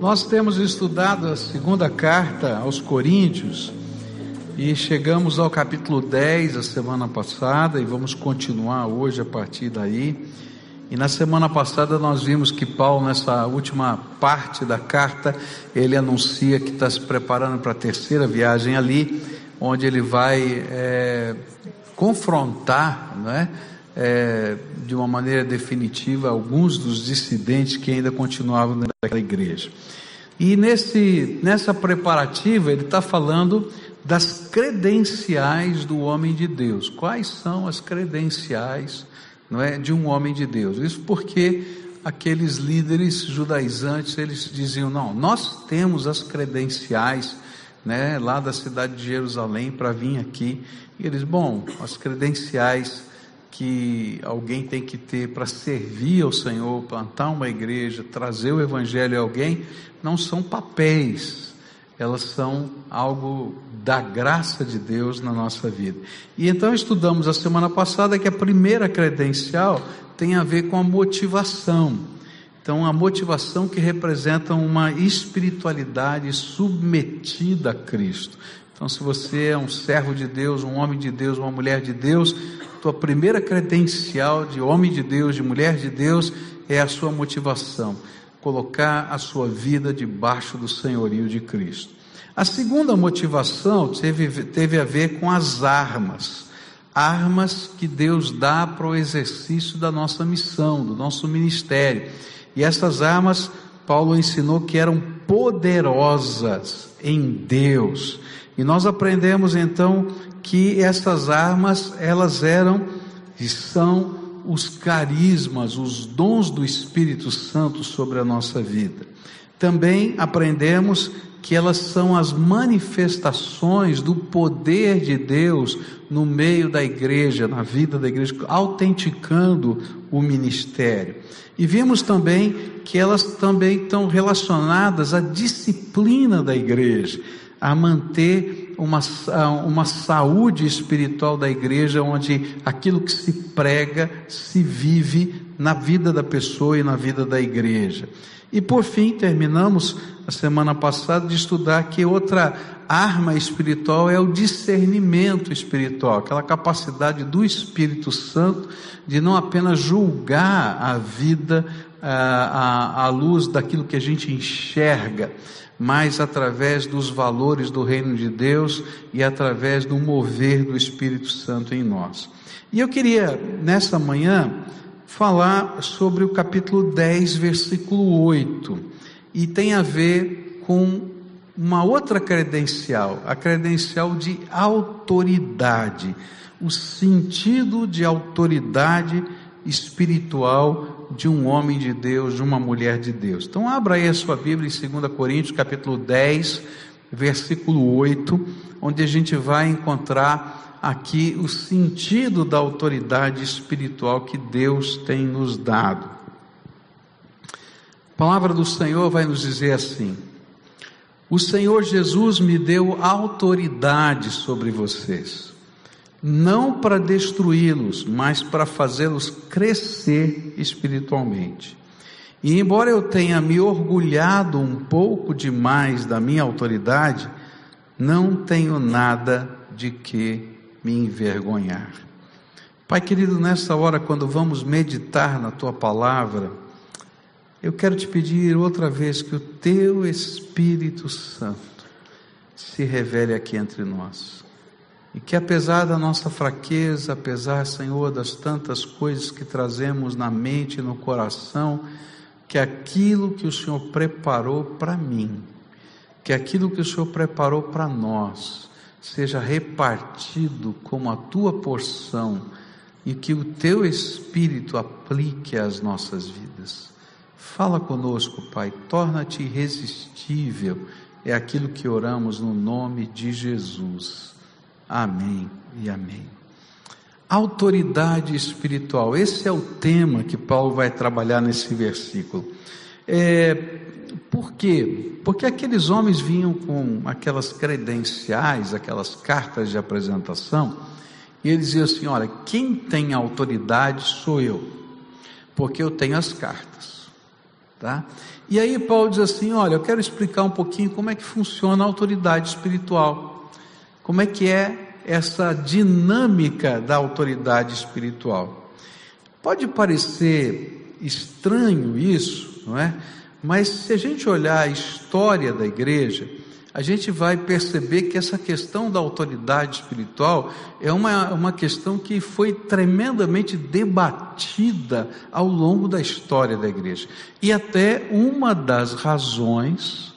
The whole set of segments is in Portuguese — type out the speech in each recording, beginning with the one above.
Nós temos estudado a segunda carta aos Coríntios e chegamos ao capítulo 10 a semana passada e vamos continuar hoje a partir daí. E na semana passada nós vimos que Paulo, nessa última parte da carta, ele anuncia que está se preparando para a terceira viagem ali, onde ele vai é, confrontar, não é? É, de uma maneira definitiva alguns dos dissidentes que ainda continuavam dentro daquela igreja. E nesse, nessa preparativa, ele está falando das credenciais do homem de Deus. Quais são as credenciais não é, de um homem de Deus? Isso porque aqueles líderes judaizantes, eles diziam, não, nós temos as credenciais né, lá da cidade de Jerusalém para vir aqui. E eles, bom, as credenciais que alguém tem que ter para servir ao Senhor, plantar uma igreja, trazer o Evangelho a alguém, não são papéis, elas são algo da graça de Deus na nossa vida. E então estudamos a semana passada que a primeira credencial tem a ver com a motivação. Então, a motivação que representa uma espiritualidade submetida a Cristo. Então, se você é um servo de Deus, um homem de Deus, uma mulher de Deus, tua primeira credencial de homem de Deus, de mulher de Deus, é a sua motivação, colocar a sua vida debaixo do senhorio de Cristo. A segunda motivação teve, teve a ver com as armas, armas que Deus dá para o exercício da nossa missão, do nosso ministério. E essas armas, Paulo ensinou que eram poderosas em Deus. E nós aprendemos então que essas armas, elas eram e são os carismas, os dons do Espírito Santo sobre a nossa vida. Também aprendemos que elas são as manifestações do poder de Deus no meio da igreja, na vida da igreja, autenticando o ministério. E vimos também que elas também estão relacionadas à disciplina da igreja, a manter uma, uma saúde espiritual da igreja, onde aquilo que se prega se vive na vida da pessoa e na vida da igreja. E por fim, terminamos a semana passada de estudar que outra arma espiritual é o discernimento espiritual, aquela capacidade do Espírito Santo de não apenas julgar a vida à, à luz daquilo que a gente enxerga, mas através dos valores do reino de Deus e através do mover do Espírito Santo em nós. E eu queria, nessa manhã, falar sobre o capítulo 10, versículo 8, e tem a ver com uma outra credencial, a credencial de autoridade, o sentido de autoridade espiritual de um homem de Deus, de uma mulher de Deus. Então abra aí a sua Bíblia em 2 Coríntios, capítulo 10, versículo 8, onde a gente vai encontrar aqui o sentido da autoridade espiritual que Deus tem nos dado. A palavra do Senhor vai nos dizer assim: O Senhor Jesus me deu autoridade sobre vocês não para destruí-los, mas para fazê-los crescer espiritualmente. E embora eu tenha me orgulhado um pouco demais da minha autoridade, não tenho nada de que me envergonhar. Pai querido, nessa hora, quando vamos meditar na tua palavra, eu quero te pedir outra vez que o teu Espírito Santo se revele aqui entre nós. E que apesar da nossa fraqueza, apesar, Senhor, das tantas coisas que trazemos na mente e no coração, que aquilo que o Senhor preparou para mim, que aquilo que o Senhor preparou para nós, seja repartido como a tua porção e que o teu Espírito aplique às nossas vidas. Fala conosco, Pai, torna-te irresistível, é aquilo que oramos no nome de Jesus. Amém e amém. Autoridade espiritual, esse é o tema que Paulo vai trabalhar nesse versículo. É, por quê? Porque aqueles homens vinham com aquelas credenciais, aquelas cartas de apresentação, e eles diziam assim: olha, quem tem autoridade sou eu, porque eu tenho as cartas. Tá? E aí Paulo diz assim: olha, eu quero explicar um pouquinho como é que funciona a autoridade espiritual, como é que é essa dinâmica da autoridade espiritual. Pode parecer estranho isso, não é? Mas se a gente olhar a história da igreja, a gente vai perceber que essa questão da autoridade espiritual é uma, uma questão que foi tremendamente debatida ao longo da história da igreja. E até uma das razões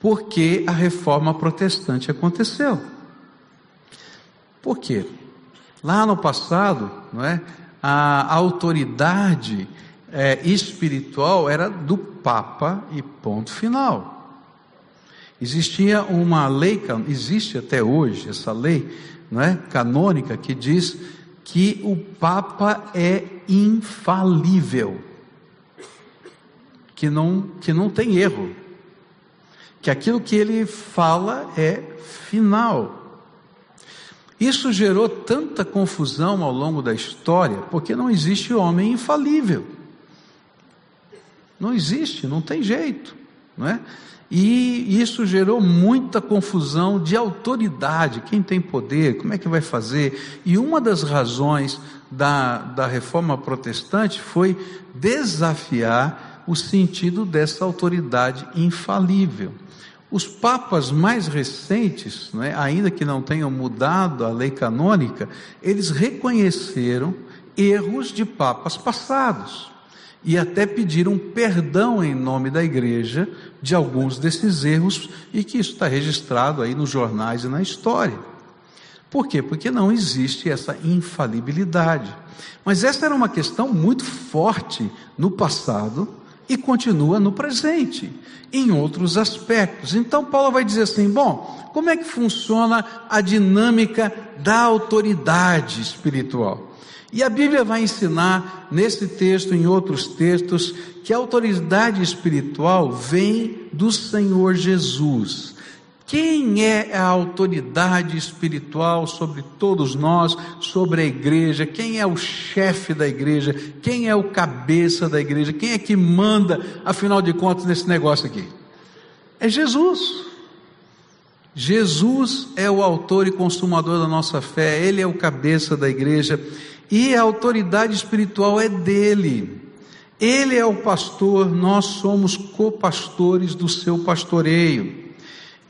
por que a reforma protestante aconteceu. Por quê? Lá no passado, não é, a autoridade é, espiritual era do Papa e ponto final. Existia uma lei, existe até hoje essa lei, não é, canônica que diz que o Papa é infalível, que não que não tem erro, que aquilo que ele fala é final. Isso gerou tanta confusão ao longo da história, porque não existe homem infalível. Não existe, não tem jeito, não é? E isso gerou muita confusão de autoridade, quem tem poder, como é que vai fazer? E uma das razões da, da reforma protestante foi desafiar o sentido dessa autoridade infalível. Os papas mais recentes, é, ainda que não tenham mudado a lei canônica, eles reconheceram erros de papas passados e até pediram perdão em nome da igreja de alguns desses erros e que isso está registrado aí nos jornais e na história. Por quê? Porque não existe essa infalibilidade. Mas essa era uma questão muito forte no passado e continua no presente, em outros aspectos. Então Paulo vai dizer assim: bom, como é que funciona a dinâmica da autoridade espiritual? E a Bíblia vai ensinar, nesse texto, em outros textos, que a autoridade espiritual vem do Senhor Jesus. Quem é a autoridade espiritual sobre todos nós, sobre a igreja? Quem é o chefe da igreja? Quem é o cabeça da igreja? Quem é que manda, afinal de contas, nesse negócio aqui? É Jesus. Jesus é o autor e consumador da nossa fé, ele é o cabeça da igreja e a autoridade espiritual é dele. Ele é o pastor, nós somos copastores do seu pastoreio.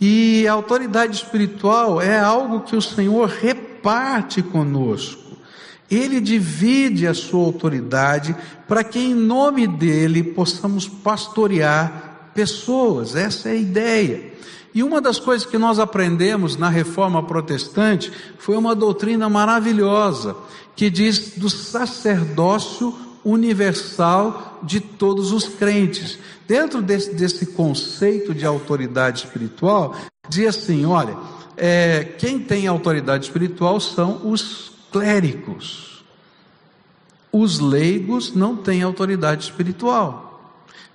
E a autoridade espiritual é algo que o Senhor reparte conosco. Ele divide a sua autoridade para que em nome dele possamos pastorear pessoas. Essa é a ideia. E uma das coisas que nós aprendemos na reforma protestante foi uma doutrina maravilhosa, que diz do sacerdócio universal de todos os crentes. Dentro desse, desse conceito de autoridade espiritual, dizia assim: olha, é, quem tem autoridade espiritual são os clérigos. Os leigos não têm autoridade espiritual.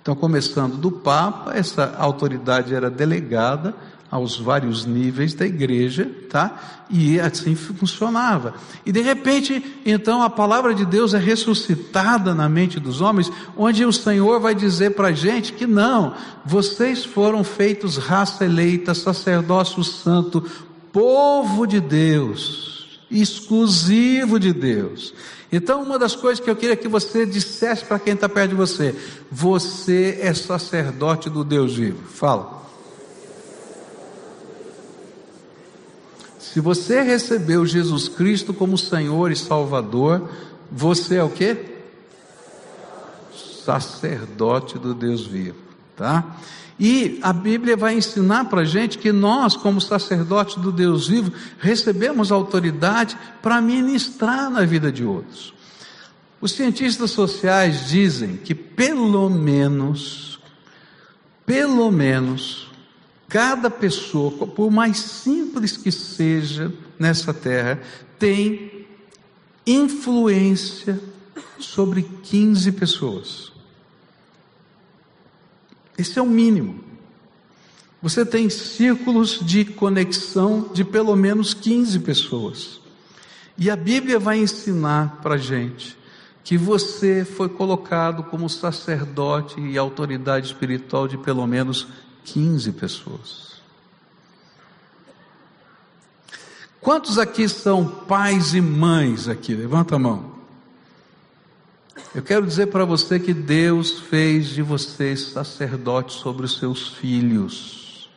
Então, começando do Papa, essa autoridade era delegada aos vários níveis da igreja, tá? E assim funcionava. E de repente, então a palavra de Deus é ressuscitada na mente dos homens, onde o Senhor vai dizer para a gente que não, vocês foram feitos raça eleita, sacerdócio santo, povo de Deus, exclusivo de Deus. Então, uma das coisas que eu queria que você dissesse para quem está perto de você: você é sacerdote do Deus vivo. Fala. Se você recebeu Jesus Cristo como Senhor e Salvador, você é o que? Sacerdote do Deus vivo, tá? E a Bíblia vai ensinar para gente que nós, como sacerdotes do Deus vivo, recebemos autoridade para ministrar na vida de outros. Os cientistas sociais dizem que pelo menos, pelo menos, cada pessoa, por mais simples que seja nessa terra, tem influência sobre 15 pessoas. Esse é o mínimo. Você tem círculos de conexão de pelo menos 15 pessoas. E a Bíblia vai ensinar para a gente que você foi colocado como sacerdote e autoridade espiritual de pelo menos 15 pessoas. Quantos aqui são pais e mães aqui? Levanta a mão. Eu quero dizer para você que Deus fez de vocês sacerdotes sobre os seus filhos.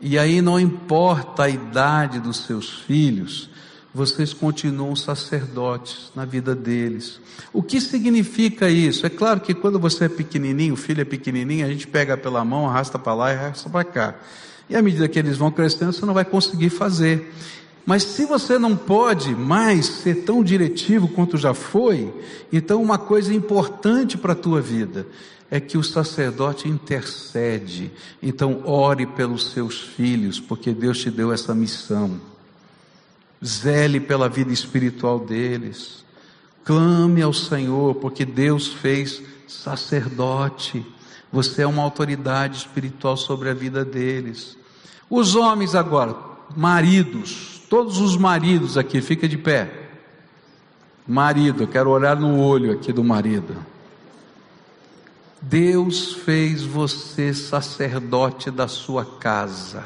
E aí não importa a idade dos seus filhos, vocês continuam sacerdotes na vida deles. O que significa isso? É claro que quando você é pequenininho, o filho é pequenininho, a gente pega pela mão, arrasta para lá e arrasta para cá. E à medida que eles vão crescendo, você não vai conseguir fazer. Mas se você não pode mais ser tão diretivo quanto já foi, então uma coisa importante para a tua vida é que o sacerdote intercede. Então ore pelos seus filhos, porque Deus te deu essa missão. Zele pela vida espiritual deles. Clame ao Senhor, porque Deus fez sacerdote. Você é uma autoridade espiritual sobre a vida deles. Os homens agora, maridos, Todos os maridos aqui, fica de pé. Marido, eu quero olhar no olho aqui do marido. Deus fez você sacerdote da sua casa.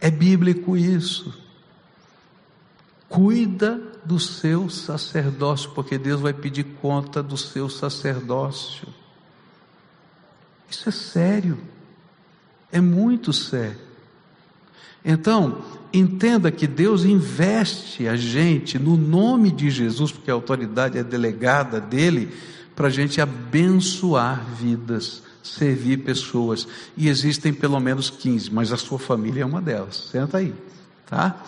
É bíblico isso. Cuida do seu sacerdócio, porque Deus vai pedir conta do seu sacerdócio. Isso é sério. É muito sério. Então, entenda que Deus investe a gente no nome de Jesus, porque a autoridade é delegada dele, para a gente abençoar vidas, servir pessoas. E existem pelo menos 15, mas a sua família é uma delas. Senta aí, tá?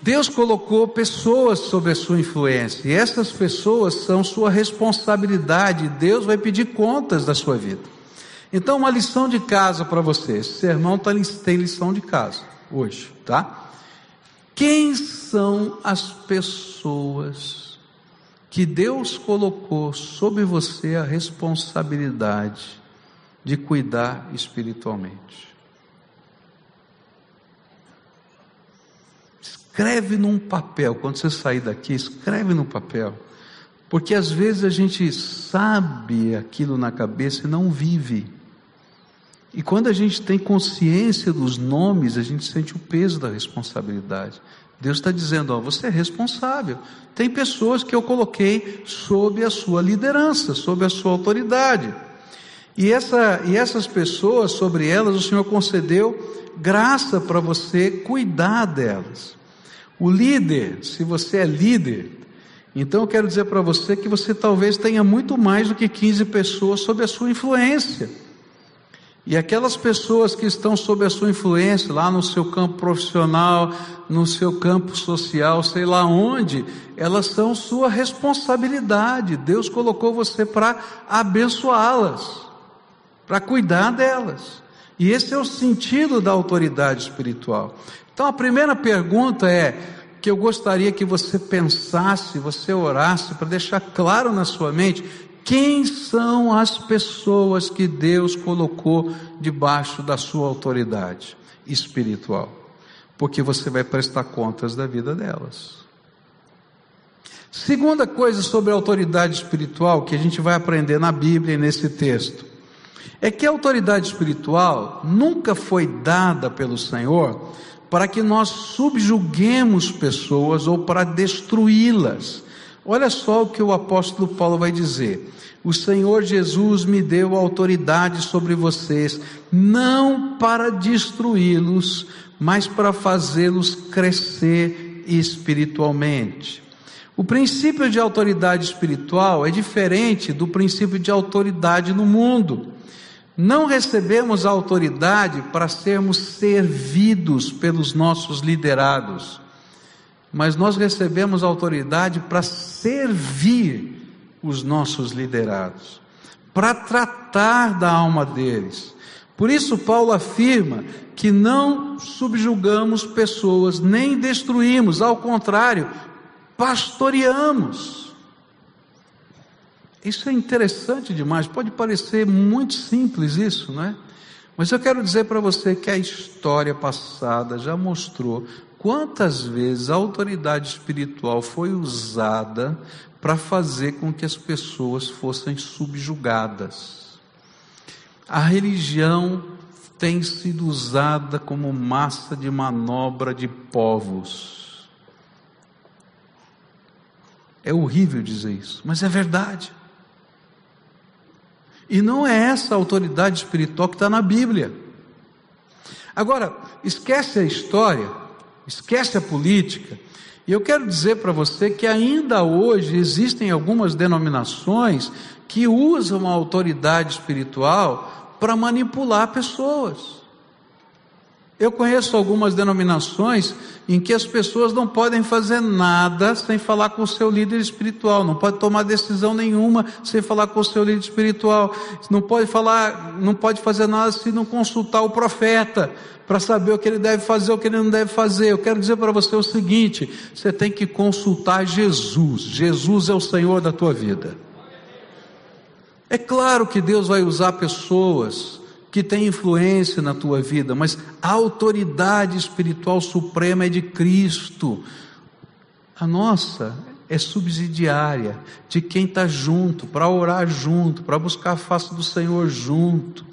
Deus colocou pessoas sob a sua influência, e essas pessoas são sua responsabilidade. Deus vai pedir contas da sua vida. Então, uma lição de casa para você. Esse sermão tá, tem lição de casa hoje, tá? Quem são as pessoas que Deus colocou sobre você a responsabilidade de cuidar espiritualmente? Escreve num papel, quando você sair daqui, escreve no papel. Porque às vezes a gente sabe aquilo na cabeça e não vive. E quando a gente tem consciência dos nomes, a gente sente o peso da responsabilidade. Deus está dizendo: ó, você é responsável. Tem pessoas que eu coloquei sob a sua liderança, sob a sua autoridade. E, essa, e essas pessoas, sobre elas, o Senhor concedeu graça para você cuidar delas. O líder, se você é líder, então eu quero dizer para você que você talvez tenha muito mais do que 15 pessoas sob a sua influência. E aquelas pessoas que estão sob a sua influência, lá no seu campo profissional, no seu campo social, sei lá onde, elas são sua responsabilidade. Deus colocou você para abençoá-las, para cuidar delas. E esse é o sentido da autoridade espiritual. Então a primeira pergunta é que eu gostaria que você pensasse, você orasse para deixar claro na sua mente quem são as pessoas que Deus colocou debaixo da sua autoridade espiritual? Porque você vai prestar contas da vida delas. Segunda coisa sobre a autoridade espiritual que a gente vai aprender na Bíblia e nesse texto é que a autoridade espiritual nunca foi dada pelo Senhor para que nós subjuguemos pessoas ou para destruí-las. Olha só o que o apóstolo Paulo vai dizer: o Senhor Jesus me deu autoridade sobre vocês, não para destruí-los, mas para fazê-los crescer espiritualmente. O princípio de autoridade espiritual é diferente do princípio de autoridade no mundo. Não recebemos autoridade para sermos servidos pelos nossos liderados, mas nós recebemos autoridade para servir os nossos liderados, para tratar da alma deles. Por isso, Paulo afirma que não subjugamos pessoas, nem destruímos, ao contrário, pastoreamos. Isso é interessante demais, pode parecer muito simples isso, não é? Mas eu quero dizer para você que a história passada já mostrou quantas vezes a autoridade espiritual foi usada para fazer com que as pessoas fossem subjugadas. A religião tem sido usada como massa de manobra de povos. É horrível dizer isso, mas é verdade. E não é essa autoridade espiritual que está na Bíblia. Agora, esquece a história, esquece a política, e eu quero dizer para você que ainda hoje existem algumas denominações que usam a autoridade espiritual para manipular pessoas. Eu conheço algumas denominações em que as pessoas não podem fazer nada sem falar com o seu líder espiritual, não pode tomar decisão nenhuma sem falar com o seu líder espiritual, não pode falar, não pode fazer nada se não consultar o profeta para saber o que ele deve fazer, o que ele não deve fazer. Eu quero dizer para você o seguinte: você tem que consultar Jesus. Jesus é o Senhor da tua vida. É claro que Deus vai usar pessoas que tem influência na tua vida, mas a autoridade espiritual suprema é de Cristo. A nossa é subsidiária de quem está junto, para orar junto, para buscar a face do Senhor junto.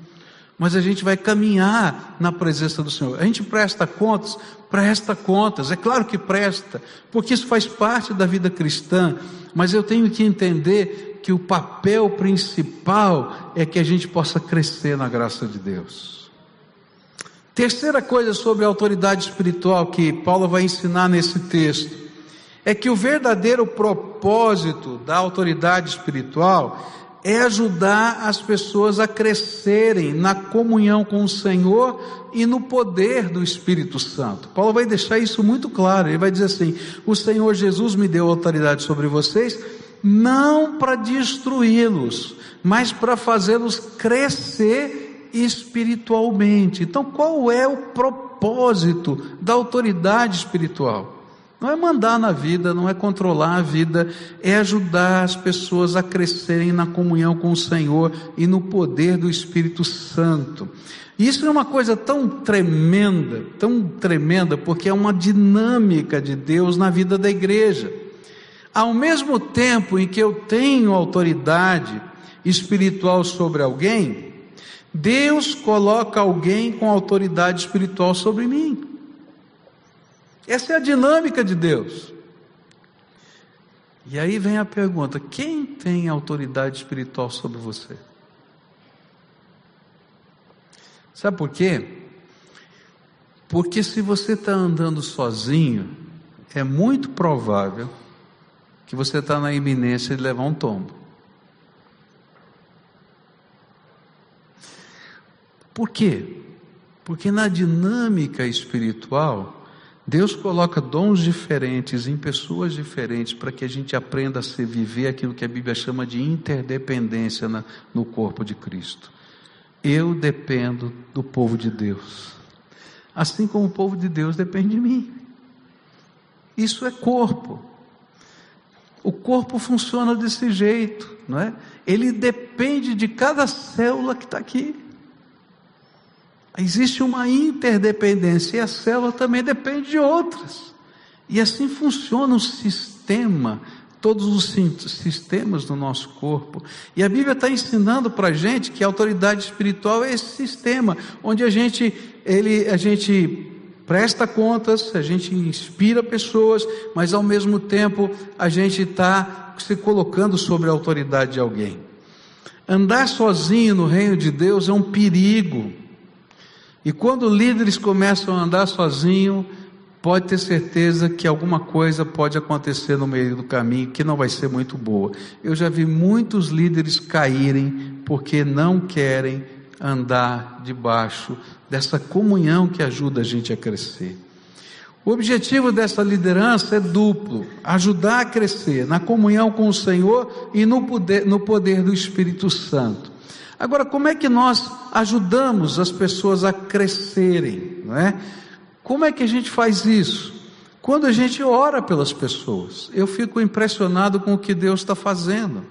Mas a gente vai caminhar na presença do Senhor. A gente presta contas? Presta contas, é claro que presta, porque isso faz parte da vida cristã, mas eu tenho que entender que o papel principal é que a gente possa crescer na graça de Deus. Terceira coisa sobre a autoridade espiritual que Paulo vai ensinar nesse texto é que o verdadeiro propósito da autoridade espiritual é ajudar as pessoas a crescerem na comunhão com o Senhor e no poder do Espírito Santo. Paulo vai deixar isso muito claro. Ele vai dizer assim: O Senhor Jesus me deu autoridade sobre vocês não para destruí-los, mas para fazê-los crescer espiritualmente. Então, qual é o propósito da autoridade espiritual? Não é mandar na vida, não é controlar a vida, é ajudar as pessoas a crescerem na comunhão com o Senhor e no poder do Espírito Santo. E isso é uma coisa tão tremenda, tão tremenda, porque é uma dinâmica de Deus na vida da igreja. Ao mesmo tempo em que eu tenho autoridade espiritual sobre alguém, Deus coloca alguém com autoridade espiritual sobre mim. Essa é a dinâmica de Deus. E aí vem a pergunta: quem tem autoridade espiritual sobre você? Sabe por quê? Porque se você está andando sozinho, é muito provável que você está na iminência de levar um tombo. Por quê? Porque na dinâmica espiritual, Deus coloca dons diferentes em pessoas diferentes para que a gente aprenda a se viver aquilo que a Bíblia chama de interdependência na, no corpo de Cristo. Eu dependo do povo de Deus, assim como o povo de Deus depende de mim. Isso é corpo. O corpo funciona desse jeito, não é? Ele depende de cada célula que está aqui. Existe uma interdependência e a célula também depende de outras. E assim funciona o sistema, todos os sistemas do nosso corpo. E a Bíblia está ensinando para a gente que a autoridade espiritual é esse sistema, onde a gente, ele, a gente presta contas, a gente inspira pessoas, mas ao mesmo tempo a gente está se colocando sobre a autoridade de alguém. Andar sozinho no reino de Deus é um perigo. E quando líderes começam a andar sozinho, pode ter certeza que alguma coisa pode acontecer no meio do caminho que não vai ser muito boa. Eu já vi muitos líderes caírem porque não querem andar debaixo dessa comunhão que ajuda a gente a crescer. O objetivo dessa liderança é duplo: ajudar a crescer na comunhão com o Senhor e no poder, no poder do Espírito Santo. Agora, como é que nós ajudamos as pessoas a crescerem? Não é? Como é que a gente faz isso? Quando a gente ora pelas pessoas, eu fico impressionado com o que Deus está fazendo.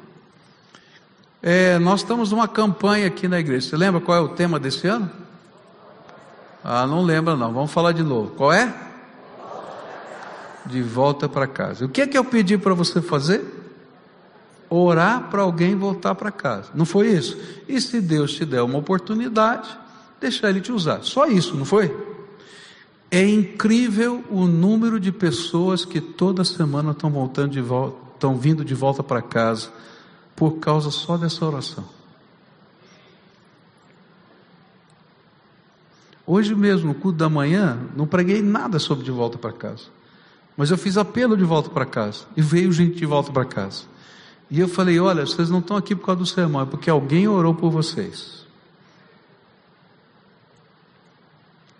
É, nós estamos numa campanha aqui na igreja. Você lembra qual é o tema desse ano? Ah, não lembra não. Vamos falar de novo. Qual é? De volta para casa. O que é que eu pedi para você fazer? Orar para alguém voltar para casa. Não foi isso? E se Deus te der uma oportunidade, deixar Ele te usar. Só isso, não foi? É incrível o número de pessoas que toda semana estão voltando de volta, estão vindo de volta para casa por causa só dessa oração. Hoje mesmo, no culto da manhã, não preguei nada sobre de volta para casa. Mas eu fiz apelo de volta para casa. E veio gente de volta para casa. E eu falei: olha, vocês não estão aqui por causa do sermão, é porque alguém orou por vocês.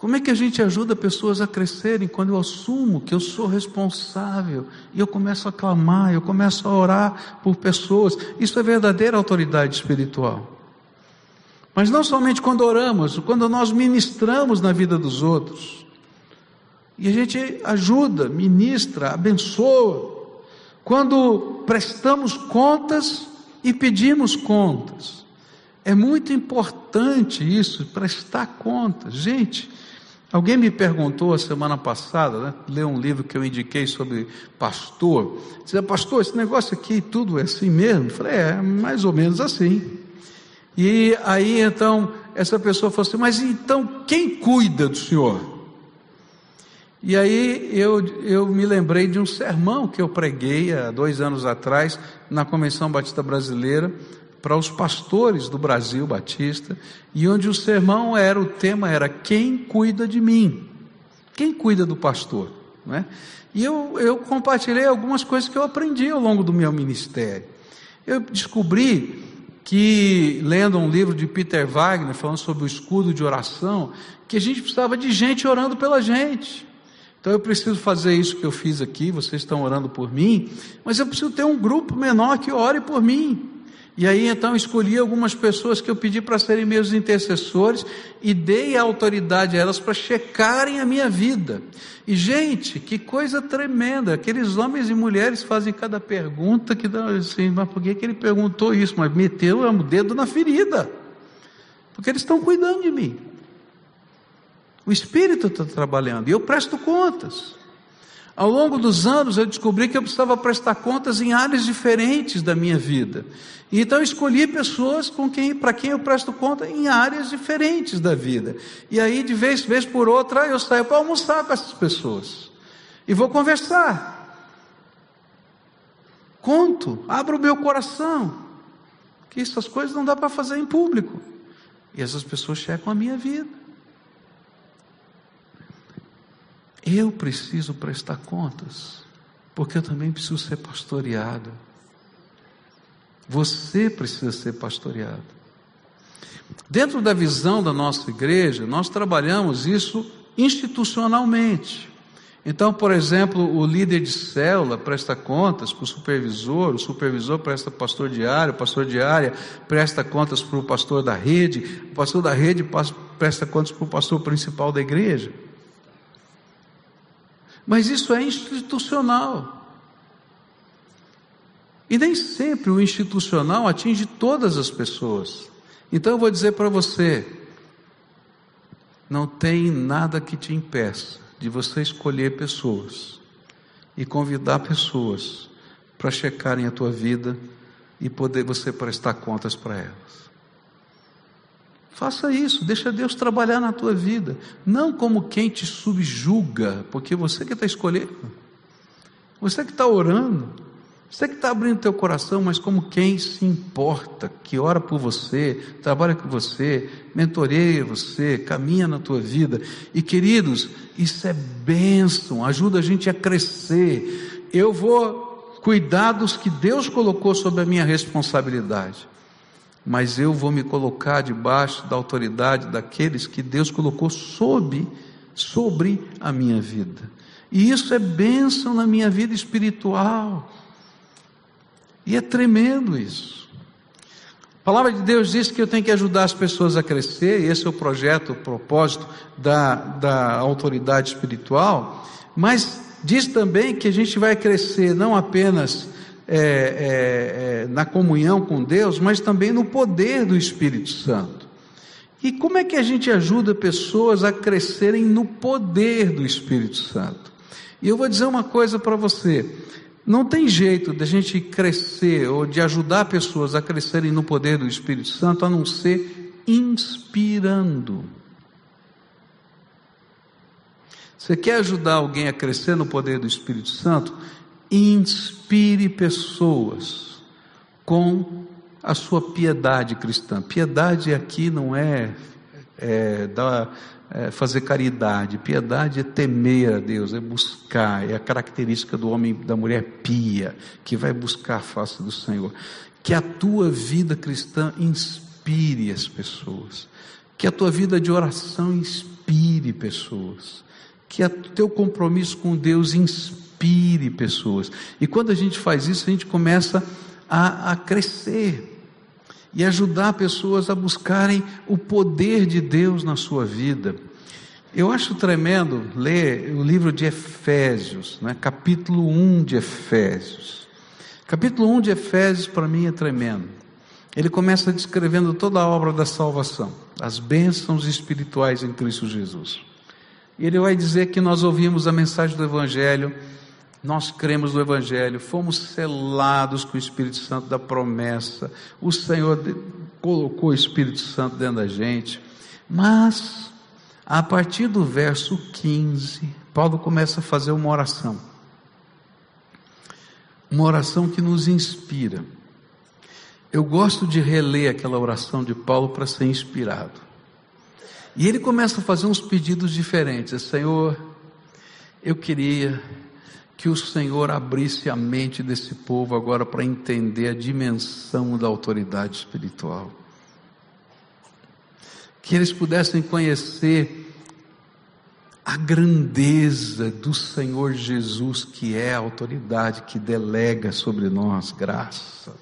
Como é que a gente ajuda pessoas a crescerem quando eu assumo que eu sou responsável e eu começo a clamar, eu começo a orar por pessoas? Isso é verdadeira autoridade espiritual. Mas não somente quando oramos, quando nós ministramos na vida dos outros. E a gente ajuda, ministra, abençoa. Quando prestamos contas e pedimos contas. É muito importante isso, prestar contas. Gente, alguém me perguntou a semana passada, né, leu um livro que eu indiquei sobre pastor. Dizia, pastor, esse negócio aqui tudo é assim mesmo? Eu falei, é, mais ou menos assim. E aí então essa pessoa falou assim: Mas então quem cuida do senhor? E aí eu, eu me lembrei de um sermão que eu preguei há dois anos atrás na Convenção Batista Brasileira para os pastores do Brasil Batista, e onde o sermão era, o tema era quem cuida de mim? Quem cuida do pastor? Né? E eu, eu compartilhei algumas coisas que eu aprendi ao longo do meu ministério. Eu descobri que, lendo um livro de Peter Wagner, falando sobre o escudo de oração, que a gente precisava de gente orando pela gente. Então eu preciso fazer isso que eu fiz aqui, vocês estão orando por mim, mas eu preciso ter um grupo menor que ore por mim. E aí então escolhi algumas pessoas que eu pedi para serem meus intercessores e dei a autoridade a elas para checarem a minha vida. E gente, que coisa tremenda! Aqueles homens e mulheres fazem cada pergunta que dá assim, mas por que, que ele perguntou isso? Mas meteu o dedo na ferida, porque eles estão cuidando de mim. O Espírito está trabalhando e eu presto contas. Ao longo dos anos eu descobri que eu precisava prestar contas em áreas diferentes da minha vida. Então eu escolhi pessoas com quem, para quem eu presto conta em áreas diferentes da vida. E aí de vez, vez por outra eu saio para almoçar com essas pessoas. E vou conversar. Conto, abro o meu coração. Que essas coisas não dá para fazer em público. E essas pessoas checam a minha vida. Eu preciso prestar contas, porque eu também preciso ser pastoreado. Você precisa ser pastoreado. Dentro da visão da nossa igreja, nós trabalhamos isso institucionalmente. Então, por exemplo, o líder de célula presta contas para o supervisor, o supervisor presta pastor diário, o pastor diária presta contas para o pastor da rede, o pastor da rede presta contas para o pastor principal da igreja. Mas isso é institucional. E nem sempre o institucional atinge todas as pessoas. Então eu vou dizer para você: não tem nada que te impeça de você escolher pessoas e convidar pessoas para checarem a tua vida e poder você prestar contas para elas. Faça isso, deixa Deus trabalhar na tua vida, não como quem te subjuga, porque você que está escolhendo, você que está orando, você que está abrindo teu coração, mas como quem se importa, que ora por você, trabalha com você, mentoreia você, caminha na tua vida. E queridos, isso é bênção, ajuda a gente a crescer. Eu vou cuidar dos que Deus colocou sob a minha responsabilidade mas eu vou me colocar debaixo da autoridade daqueles que Deus colocou sob, sobre a minha vida. E isso é bênção na minha vida espiritual. E é tremendo isso. A palavra de Deus diz que eu tenho que ajudar as pessoas a crescer, e esse é o projeto, o propósito da, da autoridade espiritual, mas diz também que a gente vai crescer não apenas é, é, é, na comunhão com Deus, mas também no poder do Espírito Santo. E como é que a gente ajuda pessoas a crescerem no poder do Espírito Santo? E eu vou dizer uma coisa para você: não tem jeito da gente crescer ou de ajudar pessoas a crescerem no poder do Espírito Santo a não ser inspirando. Você quer ajudar alguém a crescer no poder do Espírito Santo? Inspire pessoas com a sua piedade cristã. Piedade aqui não é, é, dar, é fazer caridade, piedade é temer a Deus, é buscar, é a característica do homem, da mulher pia, que vai buscar a face do Senhor. Que a tua vida cristã inspire as pessoas, que a tua vida de oração inspire pessoas, que o teu compromisso com Deus inspire pessoas. E quando a gente faz isso, a gente começa a, a crescer e ajudar pessoas a buscarem o poder de Deus na sua vida. Eu acho tremendo ler o livro de Efésios, né? capítulo 1 de Efésios. Capítulo 1 de Efésios para mim é tremendo. Ele começa descrevendo toda a obra da salvação, as bênçãos espirituais em Cristo Jesus. E ele vai dizer que nós ouvimos a mensagem do Evangelho nós cremos no Evangelho, fomos selados com o Espírito Santo da promessa, o Senhor colocou o Espírito Santo dentro da gente, mas, a partir do verso 15, Paulo começa a fazer uma oração, uma oração que nos inspira. Eu gosto de reler aquela oração de Paulo para ser inspirado. E ele começa a fazer uns pedidos diferentes. Senhor, eu queria que o Senhor abrisse a mente desse povo agora para entender a dimensão da autoridade espiritual. Que eles pudessem conhecer a grandeza do Senhor Jesus, que é a autoridade que delega sobre nós graça.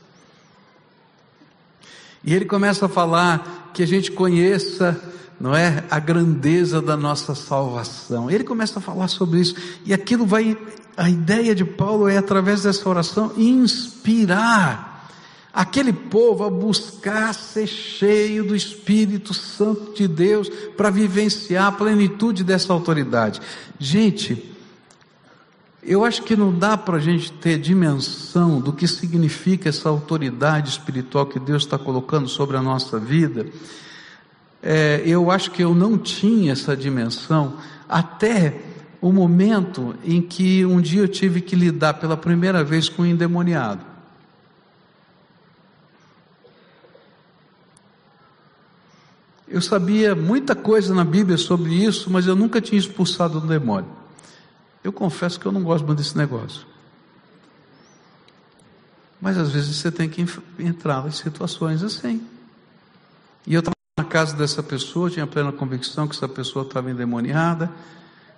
E ele começa a falar que a gente conheça, não é, a grandeza da nossa salvação. Ele começa a falar sobre isso e aquilo vai a ideia de Paulo é, através dessa oração, inspirar aquele povo a buscar ser cheio do Espírito Santo de Deus para vivenciar a plenitude dessa autoridade. Gente, eu acho que não dá para a gente ter dimensão do que significa essa autoridade espiritual que Deus está colocando sobre a nossa vida. É, eu acho que eu não tinha essa dimensão até o momento em que um dia eu tive que lidar pela primeira vez com um endemoniado. Eu sabia muita coisa na Bíblia sobre isso, mas eu nunca tinha expulsado um demônio. Eu confesso que eu não gosto muito desse negócio. Mas às vezes você tem que entrar em situações assim. E eu estava casa dessa pessoa, tinha plena convicção que essa pessoa estava endemoniada.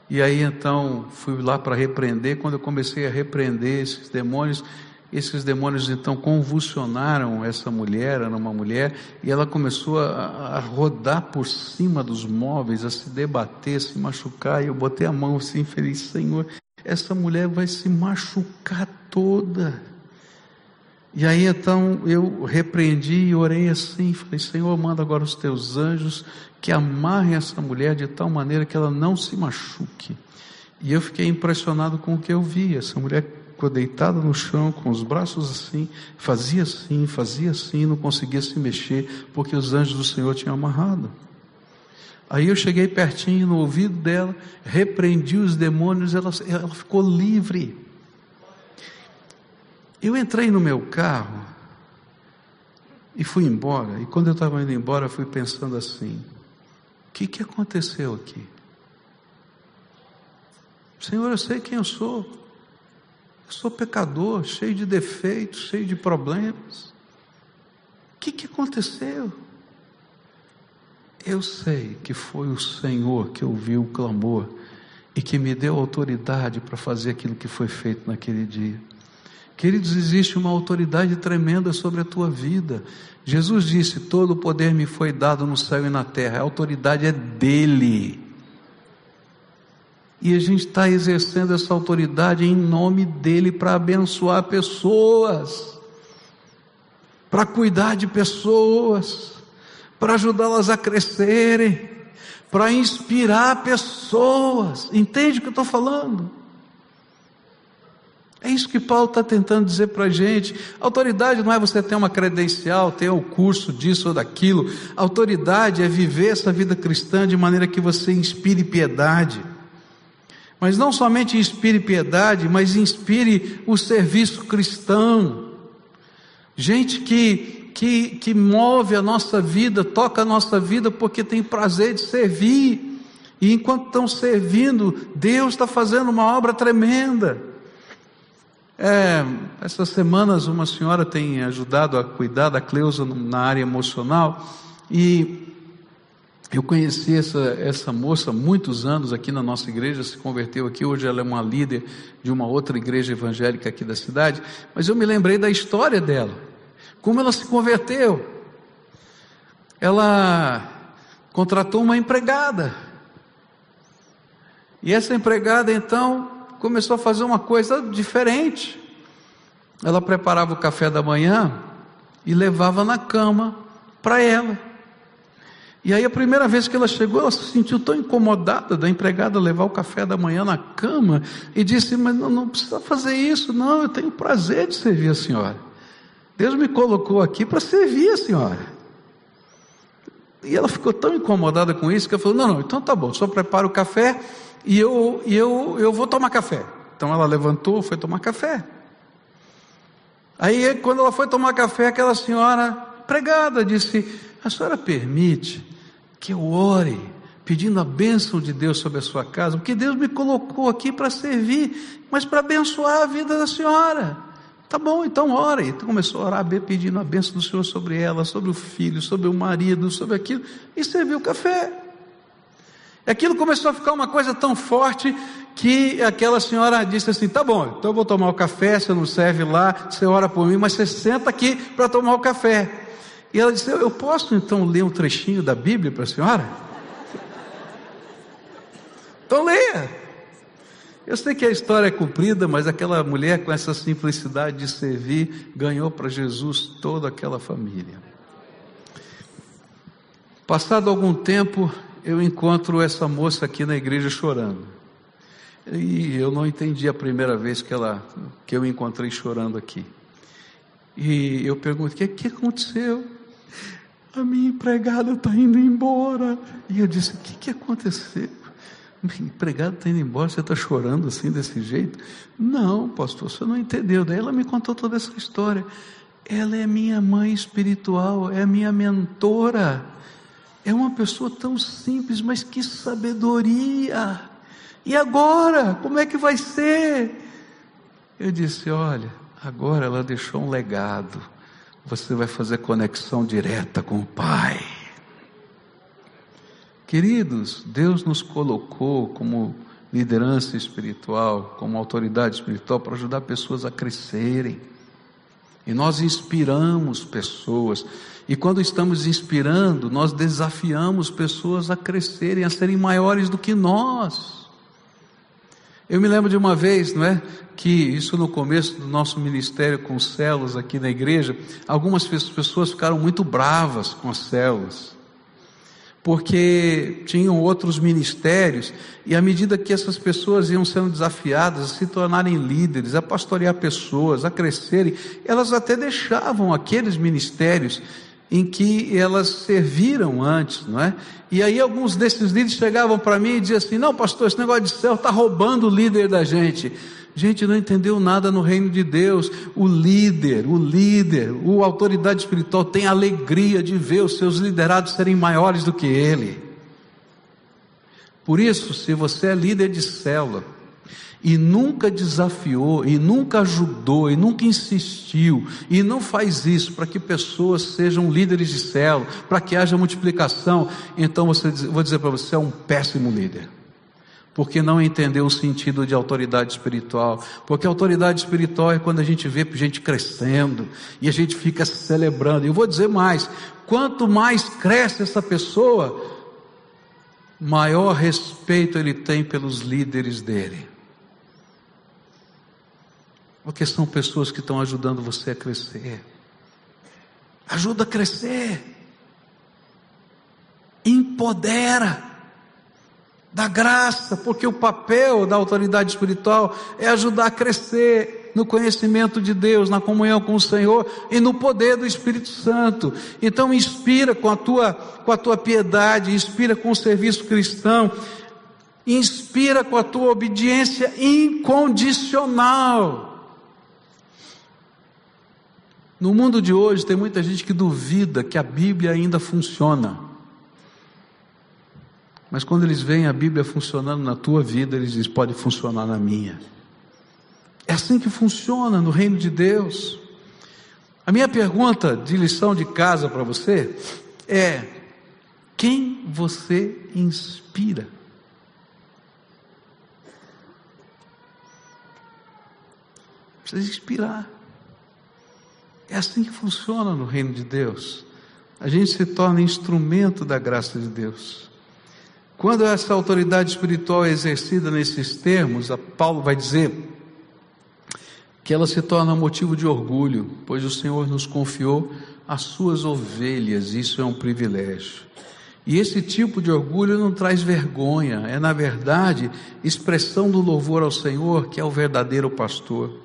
E aí então fui lá para repreender. Quando eu comecei a repreender esses demônios, esses demônios então convulsionaram essa mulher, era uma mulher, e ela começou a, a, rodar por cima dos móveis, a se debater, a se machucar. E eu botei a mão assim, falei: Senhor, essa mulher vai se machucar toda. E aí então eu repreendi e orei assim, falei, Senhor, manda agora os teus anjos que amarrem essa mulher de tal maneira que ela não se machuque. E eu fiquei impressionado com o que eu vi. Essa mulher ficou deitada no chão, com os braços assim, fazia assim, fazia assim, não conseguia se mexer, porque os anjos do Senhor tinham amarrado. Aí eu cheguei pertinho no ouvido dela, repreendi os demônios, ela, ela ficou livre. Eu entrei no meu carro e fui embora. E quando eu estava indo embora, fui pensando assim: o que, que aconteceu aqui? Senhor, eu sei quem eu sou. Eu sou pecador, cheio de defeitos, cheio de problemas. O que, que aconteceu? Eu sei que foi o Senhor que ouviu o clamor e que me deu autoridade para fazer aquilo que foi feito naquele dia. Queridos, existe uma autoridade tremenda sobre a tua vida. Jesus disse: Todo o poder me foi dado no céu e na terra, a autoridade é dele. E a gente está exercendo essa autoridade em nome dele para abençoar pessoas, para cuidar de pessoas, para ajudá-las a crescerem, para inspirar pessoas. Entende o que eu estou falando? É isso que Paulo está tentando dizer para a gente. Autoridade não é você ter uma credencial, ter o um curso disso ou daquilo. Autoridade é viver essa vida cristã de maneira que você inspire piedade. Mas não somente inspire piedade, mas inspire o serviço cristão. Gente que, que, que move a nossa vida, toca a nossa vida porque tem prazer de servir. E enquanto estão servindo, Deus está fazendo uma obra tremenda. É, essas semanas uma senhora tem ajudado a cuidar da Cleusa na área emocional e eu conheci essa, essa moça há muitos anos aqui na nossa igreja, se converteu aqui, hoje ela é uma líder de uma outra igreja evangélica aqui da cidade, mas eu me lembrei da história dela, como ela se converteu. Ela contratou uma empregada, e essa empregada então começou a fazer uma coisa diferente. Ela preparava o café da manhã e levava na cama para ela. E aí a primeira vez que ela chegou, ela se sentiu tão incomodada da empregada levar o café da manhã na cama e disse: Mas não, não precisa fazer isso, não, eu tenho prazer de servir a senhora. Deus me colocou aqui para servir a senhora. E ela ficou tão incomodada com isso que ela falou: Não, não, então tá bom, só prepara o café e eu, e eu, eu vou tomar café. Então ela levantou, foi tomar café. Aí, quando ela foi tomar café, aquela senhora pregada disse: A senhora permite que eu ore, pedindo a bênção de Deus sobre a sua casa, porque Deus me colocou aqui para servir, mas para abençoar a vida da senhora. Tá bom, então ore. Então começou a orar, pedindo a bênção do Senhor sobre ela, sobre o filho, sobre o marido, sobre aquilo, e serviu o café. Aquilo começou a ficar uma coisa tão forte que aquela senhora disse assim: tá bom, então eu vou tomar o café, você não serve lá, você ora por mim, mas você senta aqui para tomar o café. E ela disse: eu posso então ler um trechinho da Bíblia para a senhora? Então leia. Eu sei que a história é cumprida, mas aquela mulher com essa simplicidade de servir ganhou para Jesus toda aquela família. Passado algum tempo, eu encontro essa moça aqui na igreja chorando. E eu não entendi a primeira vez que, ela, que eu encontrei chorando aqui. E eu pergunto: o que, que aconteceu? A minha empregada está indo embora. E eu disse: o que, que aconteceu? Minha empregada está indo embora, você está chorando assim desse jeito? Não, pastor, você não entendeu. Daí ela me contou toda essa história. Ela é minha mãe espiritual, é minha mentora. É uma pessoa tão simples, mas que sabedoria. E agora? Como é que vai ser? Eu disse: Olha, agora ela deixou um legado. Você vai fazer conexão direta com o Pai. Queridos, Deus nos colocou como liderança espiritual, como autoridade espiritual, para ajudar pessoas a crescerem. E nós inspiramos pessoas. E quando estamos inspirando, nós desafiamos pessoas a crescerem, a serem maiores do que nós. Eu me lembro de uma vez, não é? Que isso no começo do nosso ministério com células aqui na igreja, algumas pessoas ficaram muito bravas com as células porque tinham outros ministérios, e à medida que essas pessoas iam sendo desafiadas a se tornarem líderes, a pastorear pessoas, a crescerem, elas até deixavam aqueles ministérios em que elas serviram antes, não é? E aí alguns desses líderes chegavam para mim e diziam assim: Não, pastor, esse negócio de céu está roubando o líder da gente. Gente, não entendeu nada no reino de Deus. O líder, o líder, o autoridade espiritual tem alegria de ver os seus liderados serem maiores do que ele. Por isso, se você é líder de célula e nunca desafiou, e nunca ajudou, e nunca insistiu, e não faz isso para que pessoas sejam líderes de célula, para que haja multiplicação, então você, vou dizer para você, é um péssimo líder porque não entendeu o sentido de autoridade espiritual. Porque autoridade espiritual é quando a gente vê gente crescendo e a gente fica celebrando. E eu vou dizer mais: quanto mais cresce essa pessoa, maior respeito ele tem pelos líderes dele. Porque são pessoas que estão ajudando você a crescer. Ajuda a crescer. empodera da graça, porque o papel da autoridade espiritual é ajudar a crescer no conhecimento de Deus, na comunhão com o Senhor e no poder do Espírito Santo. Então inspira com a tua com a tua piedade, inspira com o serviço cristão, inspira com a tua obediência incondicional. No mundo de hoje tem muita gente que duvida que a Bíblia ainda funciona. Mas quando eles veem a Bíblia funcionando na tua vida, eles dizem: pode funcionar na minha. É assim que funciona no reino de Deus. A minha pergunta de lição de casa para você é: quem você inspira? Precisa inspirar. É assim que funciona no reino de Deus. A gente se torna instrumento da graça de Deus. Quando essa autoridade espiritual é exercida nesses termos, Paulo vai dizer que ela se torna motivo de orgulho, pois o Senhor nos confiou as suas ovelhas, isso é um privilégio. E esse tipo de orgulho não traz vergonha, é na verdade expressão do louvor ao Senhor, que é o verdadeiro pastor.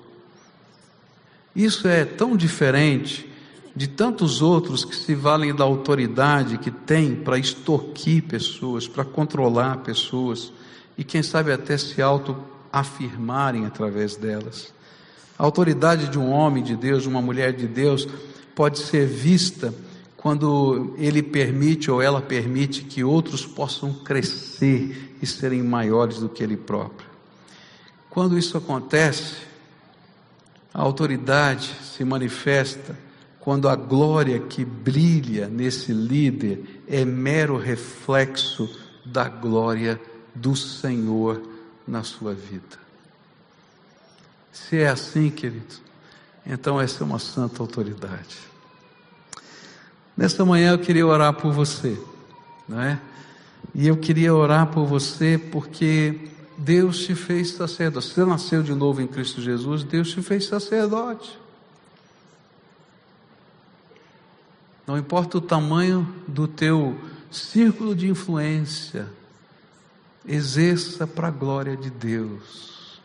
Isso é tão diferente de tantos outros que se valem da autoridade que tem para extorquir pessoas, para controlar pessoas e quem sabe até se auto-afirmarem através delas. A autoridade de um homem de Deus, de uma mulher de Deus, pode ser vista quando ele permite ou ela permite que outros possam crescer e serem maiores do que ele próprio. Quando isso acontece, a autoridade se manifesta quando a glória que brilha nesse líder é mero reflexo da glória do Senhor na sua vida. Se é assim, querido, então essa é uma santa autoridade. Nesta manhã eu queria orar por você, não é? E eu queria orar por você porque Deus te fez sacerdote. Você nasceu de novo em Cristo Jesus, Deus te fez sacerdote. Não importa o tamanho do teu círculo de influência, exerça para a glória de Deus.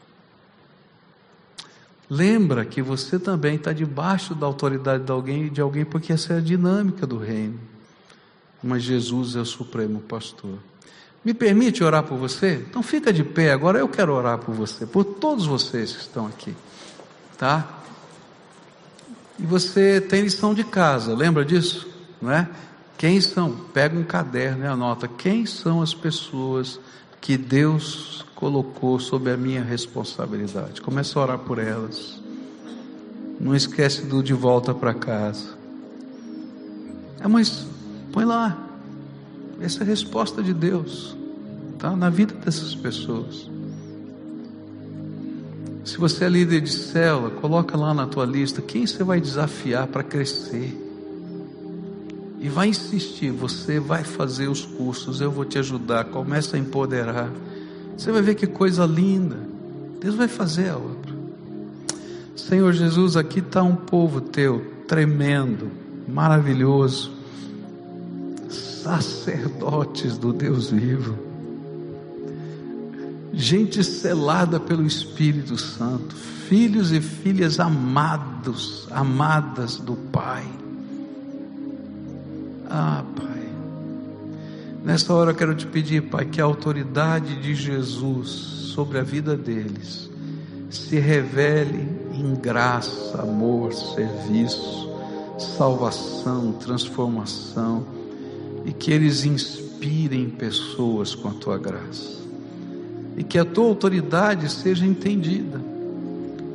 Lembra que você também está debaixo da autoridade de alguém, de alguém, porque essa é a dinâmica do reino. Mas Jesus é o supremo pastor. Me permite orar por você? Então fica de pé agora, eu quero orar por você, por todos vocês que estão aqui, tá? E você tem lição de casa, lembra disso? Não é? Quem são? Pega um caderno e anota quem são as pessoas que Deus colocou sob a minha responsabilidade. Começa a orar por elas. Não esquece do de volta para casa. É, mas põe lá. Essa é a resposta de Deus, tá? Na vida dessas pessoas. Se você é líder de célula, coloca lá na tua lista quem você vai desafiar para crescer. E vai insistir, você vai fazer os cursos, eu vou te ajudar, começa a empoderar. Você vai ver que coisa linda. Deus vai fazer a obra. Senhor Jesus, aqui está um povo teu tremendo, maravilhoso, sacerdotes do Deus vivo gente selada pelo Espírito Santo, filhos e filhas amados, amadas do Pai. Ah, Pai, nesta hora eu quero te pedir, Pai, que a autoridade de Jesus sobre a vida deles se revele em graça, amor, serviço, salvação, transformação e que eles inspirem pessoas com a tua graça e que a tua autoridade seja entendida.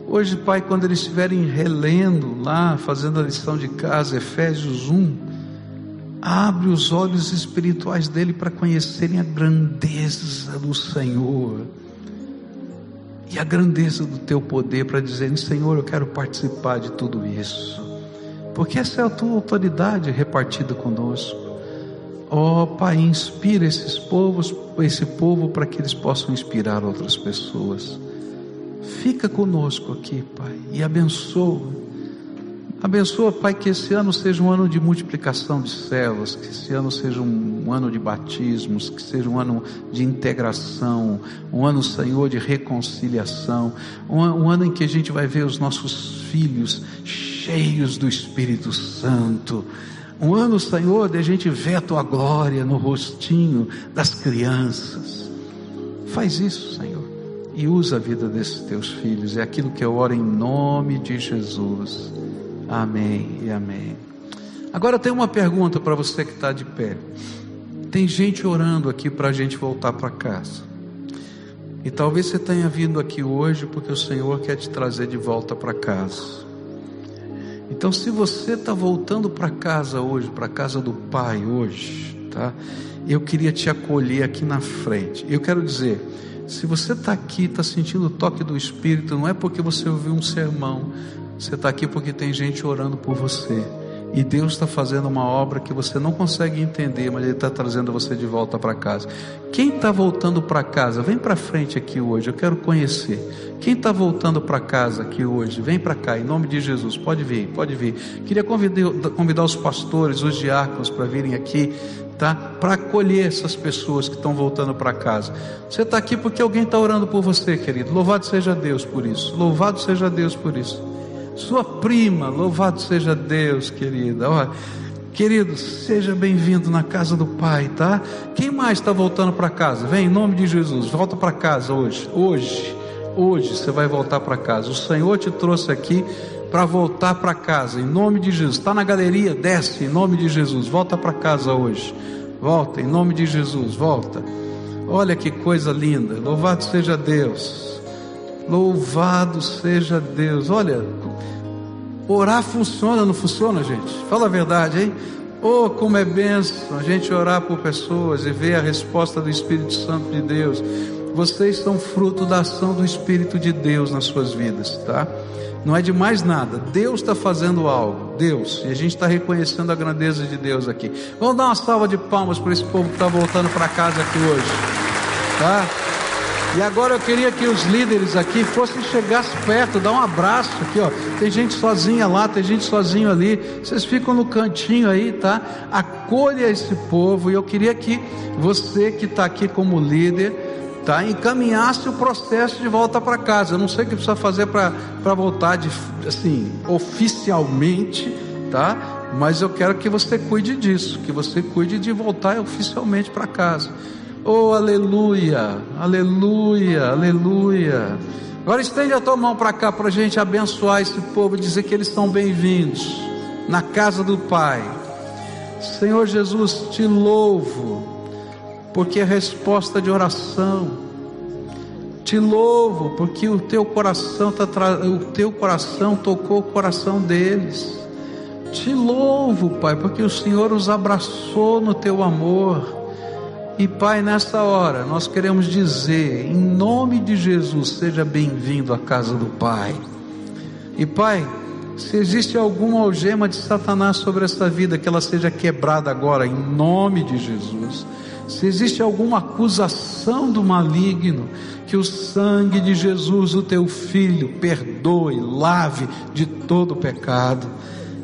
Hoje, Pai, quando eles estiverem relendo lá, fazendo a lição de casa, Efésios 1, abre os olhos espirituais dele para conhecerem a grandeza do Senhor e a grandeza do teu poder para dizerem: Senhor, eu quero participar de tudo isso, porque essa é a tua autoridade repartida conosco. Ó oh, Pai, inspira esses povos, esse povo para que eles possam inspirar outras pessoas. Fica conosco aqui, Pai, e abençoa. Abençoa, Pai, que esse ano seja um ano de multiplicação de células, que esse ano seja um ano de batismos, que seja um ano de integração, um ano, Senhor, de reconciliação, um, um ano em que a gente vai ver os nossos filhos cheios do Espírito Santo. Um ano, Senhor, de a gente ver a tua glória no rostinho das crianças. Faz isso, Senhor, e usa a vida desses teus filhos. É aquilo que eu oro em nome de Jesus. Amém e amém. Agora tem uma pergunta para você que está de pé. Tem gente orando aqui para a gente voltar para casa. E talvez você tenha vindo aqui hoje porque o Senhor quer te trazer de volta para casa. Então, se você está voltando para casa hoje, para casa do Pai hoje, tá? Eu queria te acolher aqui na frente. Eu quero dizer, se você está aqui, está sentindo o toque do Espírito, não é porque você ouviu um sermão, você está aqui porque tem gente orando por você. E Deus está fazendo uma obra que você não consegue entender, mas Ele está trazendo você de volta para casa. Quem está voltando para casa, vem para frente aqui hoje, eu quero conhecer. Quem está voltando para casa aqui hoje, vem para cá, em nome de Jesus, pode vir, pode vir. Queria convidar, convidar os pastores, os diáconos para virem aqui, tá? Para acolher essas pessoas que estão voltando para casa. Você está aqui porque alguém está orando por você, querido. Louvado seja Deus por isso. Louvado seja Deus por isso sua prima, louvado seja Deus, querida. Olha, querido, seja bem-vindo na casa do Pai, tá? Quem mais está voltando para casa? Vem, em nome de Jesus, volta para casa hoje. Hoje, hoje você vai voltar para casa. O Senhor te trouxe aqui para voltar para casa, em nome de Jesus. Está na galeria, desce, em nome de Jesus. Volta para casa hoje. Volta, em nome de Jesus, volta. Olha que coisa linda. Louvado seja Deus. Louvado seja Deus. Olha, orar funciona, não funciona, gente? Fala a verdade, hein? Oh, como é benção a gente orar por pessoas e ver a resposta do Espírito Santo de Deus. Vocês são fruto da ação do Espírito de Deus nas suas vidas, tá? Não é de mais nada. Deus está fazendo algo. Deus. E a gente está reconhecendo a grandeza de Deus aqui. Vamos dar uma salva de palmas para esse povo que está voltando para casa aqui hoje. Tá? E agora eu queria que os líderes aqui fossem chegar perto, dar um abraço aqui, ó. Tem gente sozinha lá, tem gente sozinho ali. Vocês ficam no cantinho aí, tá? Acolha esse povo. E eu queria que você que está aqui como líder, tá? Encaminhasse o processo de volta para casa. Eu não sei o que precisa fazer para voltar de, assim, oficialmente, tá? Mas eu quero que você cuide disso, que você cuide de voltar oficialmente para casa. Oh, aleluia, aleluia, aleluia. Agora estende a tua mão para cá para a gente abençoar esse povo e dizer que eles estão bem-vindos na casa do Pai. Senhor Jesus, te louvo, porque é resposta de oração. Te louvo, porque o teu coração tá tra... o teu coração tocou o coração deles. Te louvo, Pai, porque o Senhor os abraçou no teu amor. E Pai, nesta hora, nós queremos dizer, em nome de Jesus, seja bem-vindo à casa do Pai. E Pai, se existe alguma algema de Satanás sobre esta vida, que ela seja quebrada agora, em nome de Jesus. Se existe alguma acusação do maligno, que o sangue de Jesus, o teu filho, perdoe, lave de todo pecado,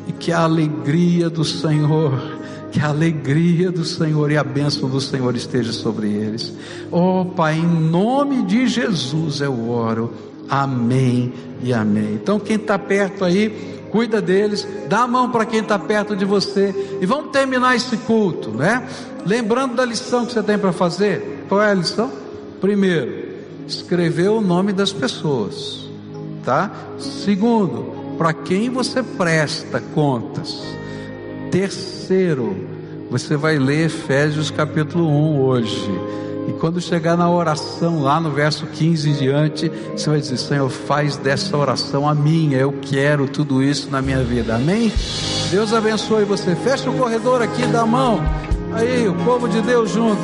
e que a alegria do Senhor que a alegria do Senhor e a bênção do Senhor esteja sobre eles. Oh Pai, em nome de Jesus eu oro. Amém e amém. Então quem está perto aí, cuida deles, dá a mão para quem está perto de você e vamos terminar esse culto, né? Lembrando da lição que você tem para fazer. Qual é a lição? Primeiro, escrever o nome das pessoas, tá? Segundo, para quem você presta contas. Terceiro, você vai ler Efésios capítulo 1 hoje. E quando chegar na oração, lá no verso 15 em diante, você vai dizer: Senhor, faz dessa oração a minha. Eu quero tudo isso na minha vida. Amém? Deus abençoe você. Fecha o corredor aqui da mão. Aí, o povo de Deus junto.